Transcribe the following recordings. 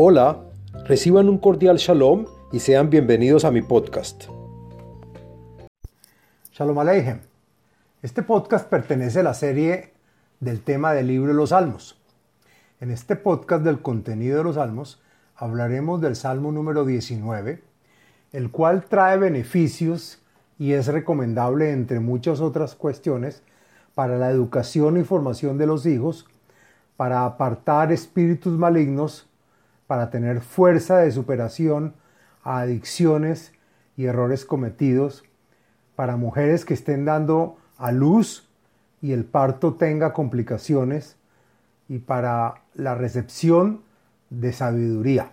Hola, reciban un cordial shalom y sean bienvenidos a mi podcast. Shalom Aleichem. Este podcast pertenece a la serie del tema del libro de los Salmos. En este podcast del contenido de los Salmos hablaremos del Salmo número 19, el cual trae beneficios y es recomendable entre muchas otras cuestiones para la educación y formación de los hijos, para apartar espíritus malignos para tener fuerza de superación a adicciones y errores cometidos, para mujeres que estén dando a luz y el parto tenga complicaciones, y para la recepción de sabiduría.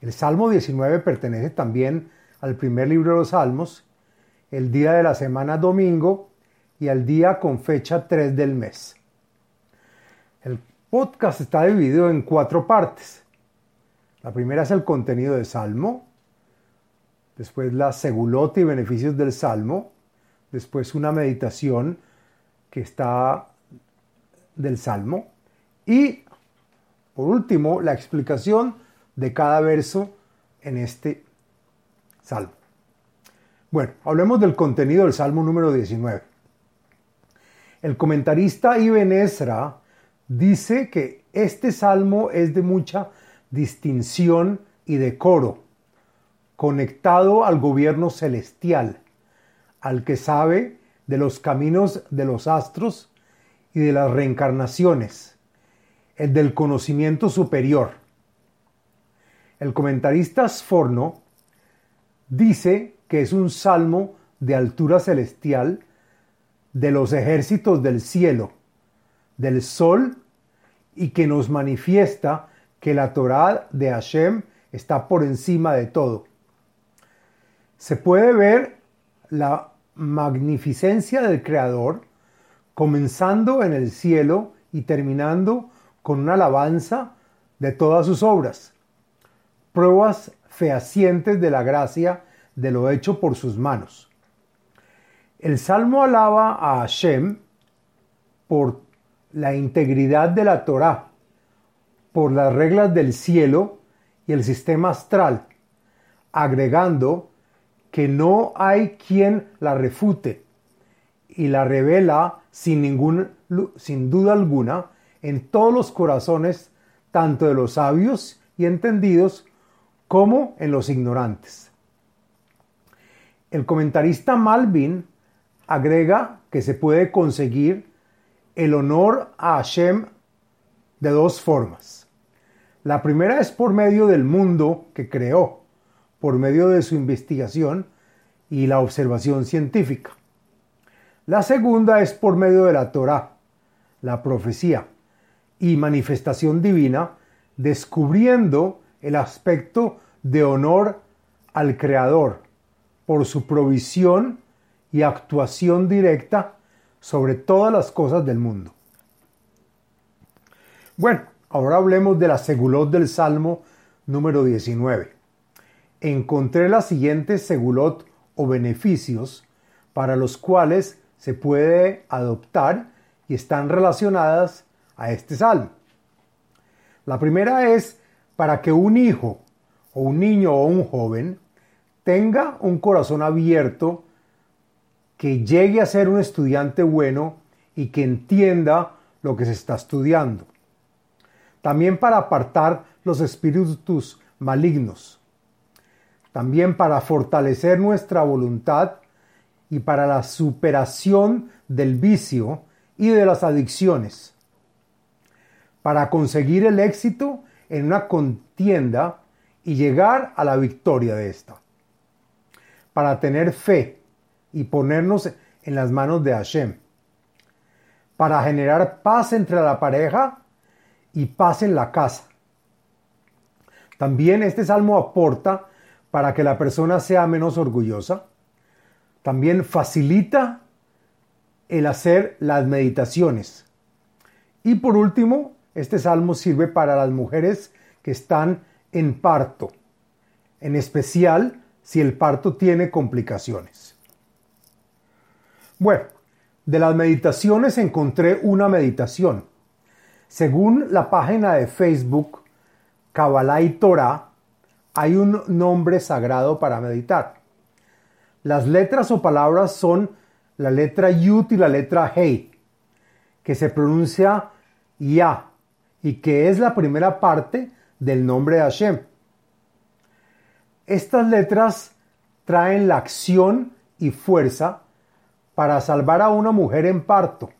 El Salmo 19 pertenece también al primer libro de los Salmos, el día de la semana domingo y al día con fecha 3 del mes. El podcast está dividido en cuatro partes. La primera es el contenido del Salmo, después la segulota y beneficios del Salmo, después una meditación que está del Salmo y por último la explicación de cada verso en este Salmo. Bueno, hablemos del contenido del Salmo número 19. El comentarista Ibn Ezra dice que este salmo es de mucha distinción y decoro, conectado al gobierno celestial, al que sabe de los caminos de los astros y de las reencarnaciones, el del conocimiento superior. El comentarista Sforno dice que es un salmo de altura celestial de los ejércitos del cielo, del sol y que nos manifiesta que la Torá de Hashem está por encima de todo. Se puede ver la magnificencia del Creador comenzando en el cielo y terminando con una alabanza de todas sus obras, pruebas fehacientes de la gracia de lo hecho por sus manos. El Salmo alaba a Hashem por la integridad de la Torá por las reglas del cielo y el sistema astral, agregando que no hay quien la refute y la revela sin, ningún, sin duda alguna en todos los corazones, tanto de los sabios y entendidos como en los ignorantes. El comentarista Malvin agrega que se puede conseguir el honor a Hashem de dos formas. La primera es por medio del mundo que creó, por medio de su investigación y la observación científica. La segunda es por medio de la Torah, la profecía y manifestación divina, descubriendo el aspecto de honor al Creador por su provisión y actuación directa sobre todas las cosas del mundo. Bueno, ahora hablemos de la segulot del Salmo número 19. Encontré las siguientes segulot o beneficios para los cuales se puede adoptar y están relacionadas a este salmo. La primera es para que un hijo o un niño o un joven tenga un corazón abierto que llegue a ser un estudiante bueno y que entienda lo que se está estudiando. También para apartar los espíritus malignos. También para fortalecer nuestra voluntad y para la superación del vicio y de las adicciones. Para conseguir el éxito en una contienda y llegar a la victoria de esta. Para tener fe y ponernos en las manos de Hashem. Para generar paz entre la pareja y paz en la casa. También este salmo aporta para que la persona sea menos orgullosa. También facilita el hacer las meditaciones. Y por último, este salmo sirve para las mujeres que están en parto, en especial si el parto tiene complicaciones. Bueno, de las meditaciones encontré una meditación. Según la página de Facebook Kabbalah y Torah hay un nombre sagrado para meditar. Las letras o palabras son la letra Yud y la letra Hei, que se pronuncia Ya y que es la primera parte del nombre de Hashem. Estas letras traen la acción y fuerza para salvar a una mujer en parto,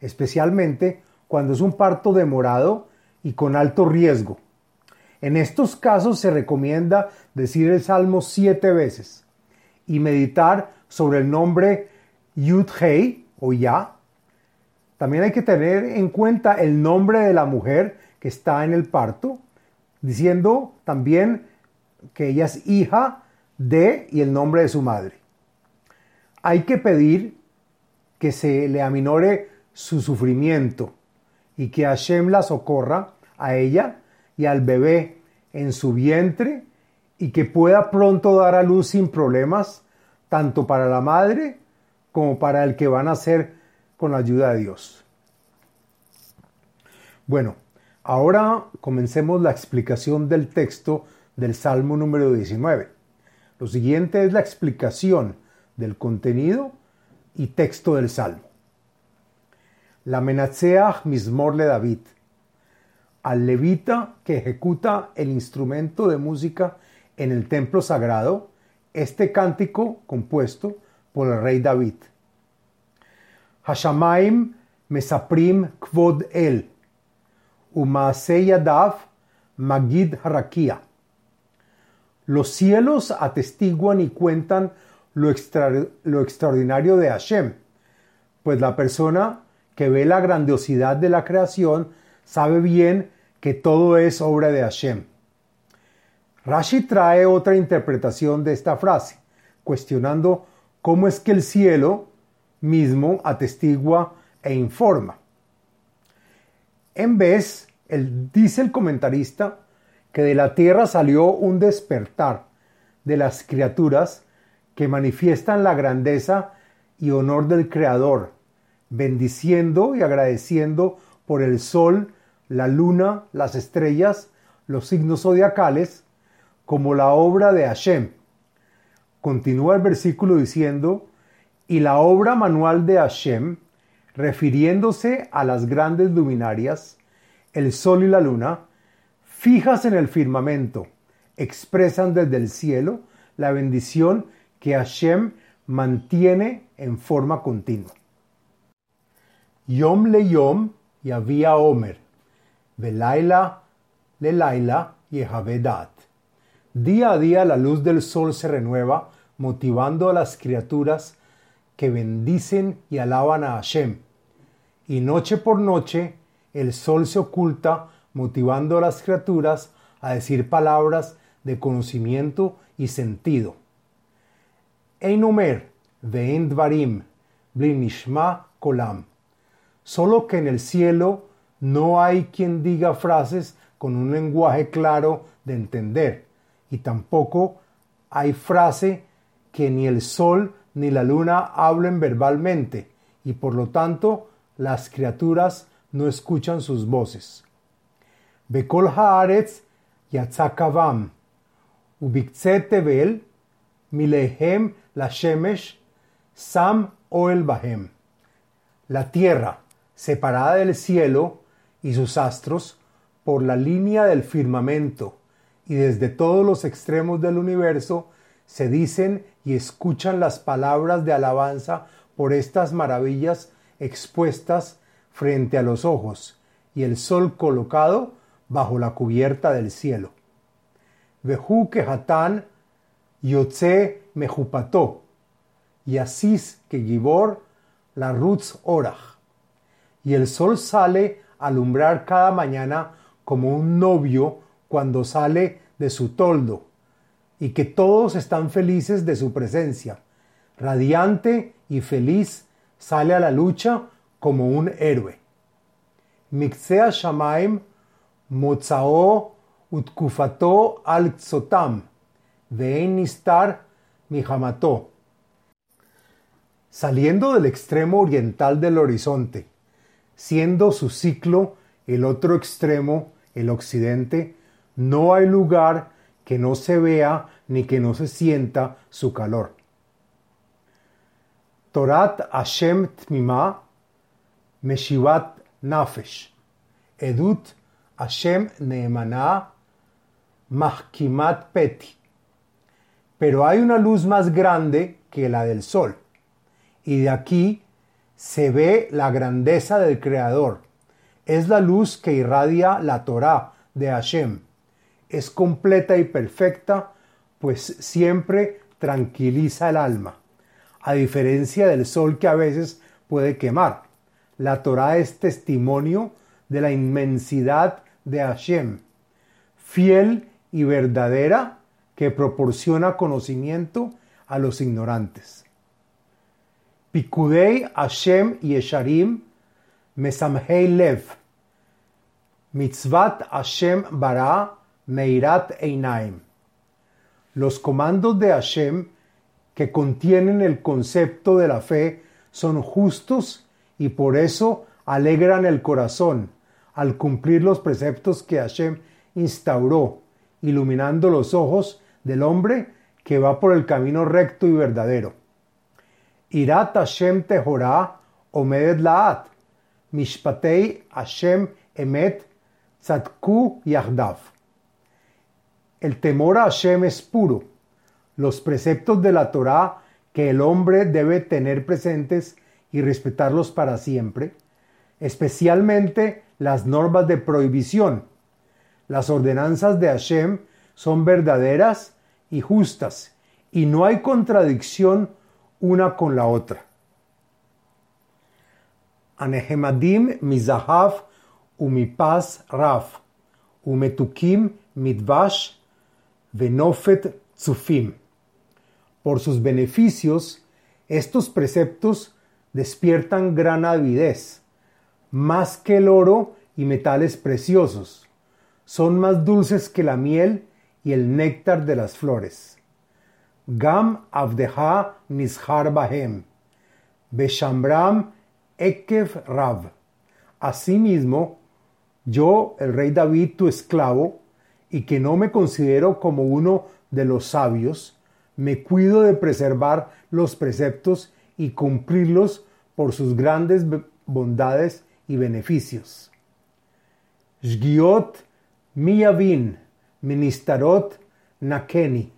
especialmente cuando es un parto demorado y con alto riesgo. En estos casos se recomienda decir el Salmo siete veces y meditar sobre el nombre Yud Hei o Ya. También hay que tener en cuenta el nombre de la mujer que está en el parto, diciendo también que ella es hija de y el nombre de su madre. Hay que pedir que se le aminore su sufrimiento y que Hashem la socorra a ella y al bebé en su vientre y que pueda pronto dar a luz sin problemas, tanto para la madre como para el que van a nacer con la ayuda de Dios. Bueno, ahora comencemos la explicación del texto del Salmo número 19. Lo siguiente es la explicación del contenido y texto del Salmo. La Menatseach Mismor le David. Al levita que ejecuta el instrumento de música en el templo sagrado, este cántico compuesto por el rey David. Hashamaim Mesaprim Kvod El. Umaasei Yadav Magid Harakia. Los cielos atestiguan y cuentan lo, lo extraordinario de Hashem, pues la persona que ve la grandiosidad de la creación sabe bien que todo es obra de Hashem. Rashi trae otra interpretación de esta frase, cuestionando cómo es que el cielo mismo atestigua e informa. En vez, dice el comentarista que de la tierra salió un despertar de las criaturas que manifiestan la grandeza y honor del Creador, bendiciendo y agradeciendo por el sol, la luna, las estrellas, los signos zodiacales, como la obra de Hashem. Continúa el versículo diciendo, y la obra manual de Hashem, refiriéndose a las grandes luminarias, el sol y la luna, fijas en el firmamento, expresan desde el cielo la bendición que Hashem mantiene en forma continua. Yom le yom y había Omer, Belaila le laila y Día a día la luz del sol se renueva, motivando a las criaturas que bendicen y alaban a Hashem. Y noche por noche el sol se oculta, motivando a las criaturas a decir palabras de conocimiento y sentido. Einomer, Vein Dvarim, Blinishma Kolam solo que en el cielo no hay quien diga frases con un lenguaje claro de entender, y tampoco hay frase que ni el sol ni la luna hablen verbalmente, y por lo tanto las criaturas no escuchan sus voces. Bekol haaretz yatzakavam, milehem la shemesh, sam oel bahem. La tierra, separada del cielo y sus astros por la línea del firmamento, y desde todos los extremos del universo se dicen y escuchan las palabras de alabanza por estas maravillas expuestas frente a los ojos, y el sol colocado bajo la cubierta del cielo. Vehu que Hatán Yotze Mejupató, y Asís que Gibor la Rutz Orach y el sol sale a alumbrar cada mañana como un novio cuando sale de su toldo, y que todos están felices de su presencia. Radiante y feliz sale a la lucha como un héroe. Mixea Shamaim Mozao Utkufato al Tzotam Vein Nistar Mihamato. Saliendo del extremo oriental del horizonte, siendo su ciclo el otro extremo, el occidente, No hay lugar que no se vea ni que no se sienta su calor. Torat Hashem Tmima Meshivat Nafesh Edut Hashem Neemana Mahkimat Peti. Pero hay una luz más grande que la del sol, y de aquí se ve la grandeza del Creador. Es la luz que irradia la Torah de Hashem. Es completa y perfecta, pues siempre tranquiliza el alma, a diferencia del sol que a veces puede quemar. La Torah es testimonio de la inmensidad de Hashem, fiel y verdadera que proporciona conocimiento a los ignorantes. Pikudei Hashem Mesamhei Lev Hashem Meirat Einaim Los comandos de Hashem que contienen el concepto de la fe son justos y por eso alegran el corazón al cumplir los preceptos que Hashem instauró, iluminando los ojos del hombre que va por el camino recto y verdadero. Irat Hashem Tehorah Omedet Laat, Mishpatei Hashem Emet Tzadku Yahdav. El temor a Hashem es puro. Los preceptos de la Torá que el hombre debe tener presentes y respetarlos para siempre, especialmente las normas de prohibición. Las ordenanzas de Hashem son verdaderas y justas, y no hay contradicción una con la otra. Anehemadim mizahav umipaz raf, umetukim midvash venofet tsufim. Por sus beneficios, estos preceptos despiertan gran avidez, más que el oro y metales preciosos. Son más dulces que la miel y el néctar de las flores. Gam avdeha nishar bahem. Beshambram ekev rav. Asimismo, yo, el rey David, tu esclavo, y que no me considero como uno de los sabios, me cuido de preservar los preceptos y cumplirlos por sus grandes bondades y beneficios. Shgiot miyavin Ministarot Nakeni,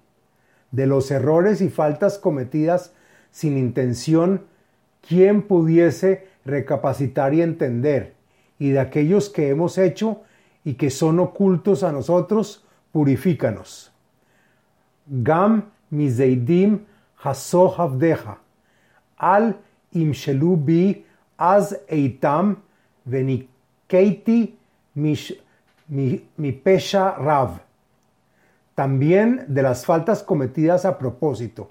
de los errores y faltas cometidas sin intención, ¿quién pudiese recapacitar y entender? Y de aquellos que hemos hecho y que son ocultos a nosotros, purifícanos. Gam mizeidim haso havdeja, al imshelu bi az eitam venikeiti mi pesha rav también de las faltas cometidas a propósito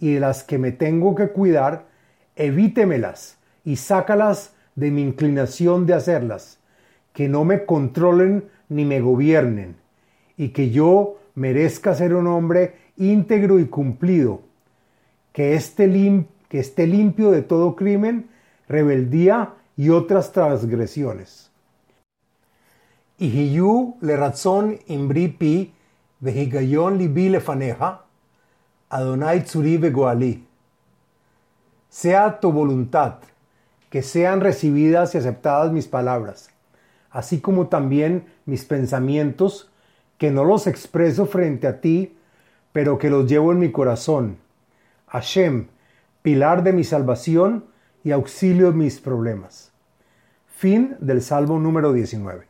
y de las que me tengo que cuidar, evítemelas y sácalas de mi inclinación de hacerlas, que no me controlen ni me gobiernen, y que yo merezca ser un hombre íntegro y cumplido, que esté, que esté limpio de todo crimen, rebeldía y otras transgresiones. Y le razón imbri pi Libi Adonai. Sea tu voluntad, que sean recibidas y aceptadas mis palabras, así como también mis pensamientos, que no los expreso frente a ti, pero que los llevo en mi corazón. Hashem, pilar de mi salvación y auxilio en mis problemas. Fin del Salmo número 19.